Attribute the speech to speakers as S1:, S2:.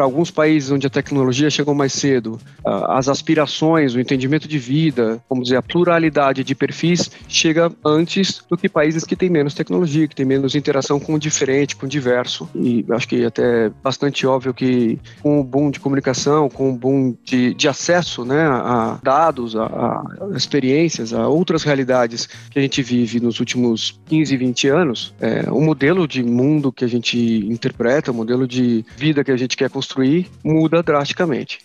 S1: para alguns países onde a tecnologia chegou mais cedo, as aspirações, o entendimento de vida, vamos dizer, a pluralidade de perfis chega antes do que países que têm menos tecnologia, que têm menos interação com o diferente, com o diverso. E acho que até é bastante óbvio que com o boom de comunicação, com o boom de, de acesso né, a dados, a, a experiências, a outras realidades que a gente vive nos últimos 15, 20 anos, é, o modelo de mundo que a gente interpreta, o modelo de vida que a gente quer construir muda drasticamente.